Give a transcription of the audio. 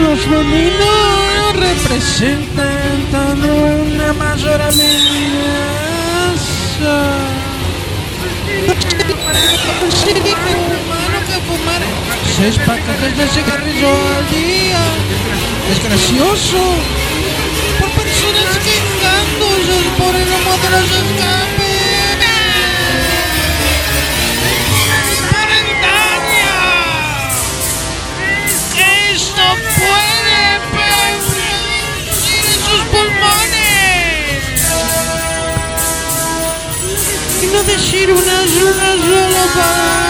Los femeninos representan una mayor amenaza. Humano que fumar seis paquetes de cigarrillo al día es gracioso. Assim e não deixar o Najo, Najo, Lobar.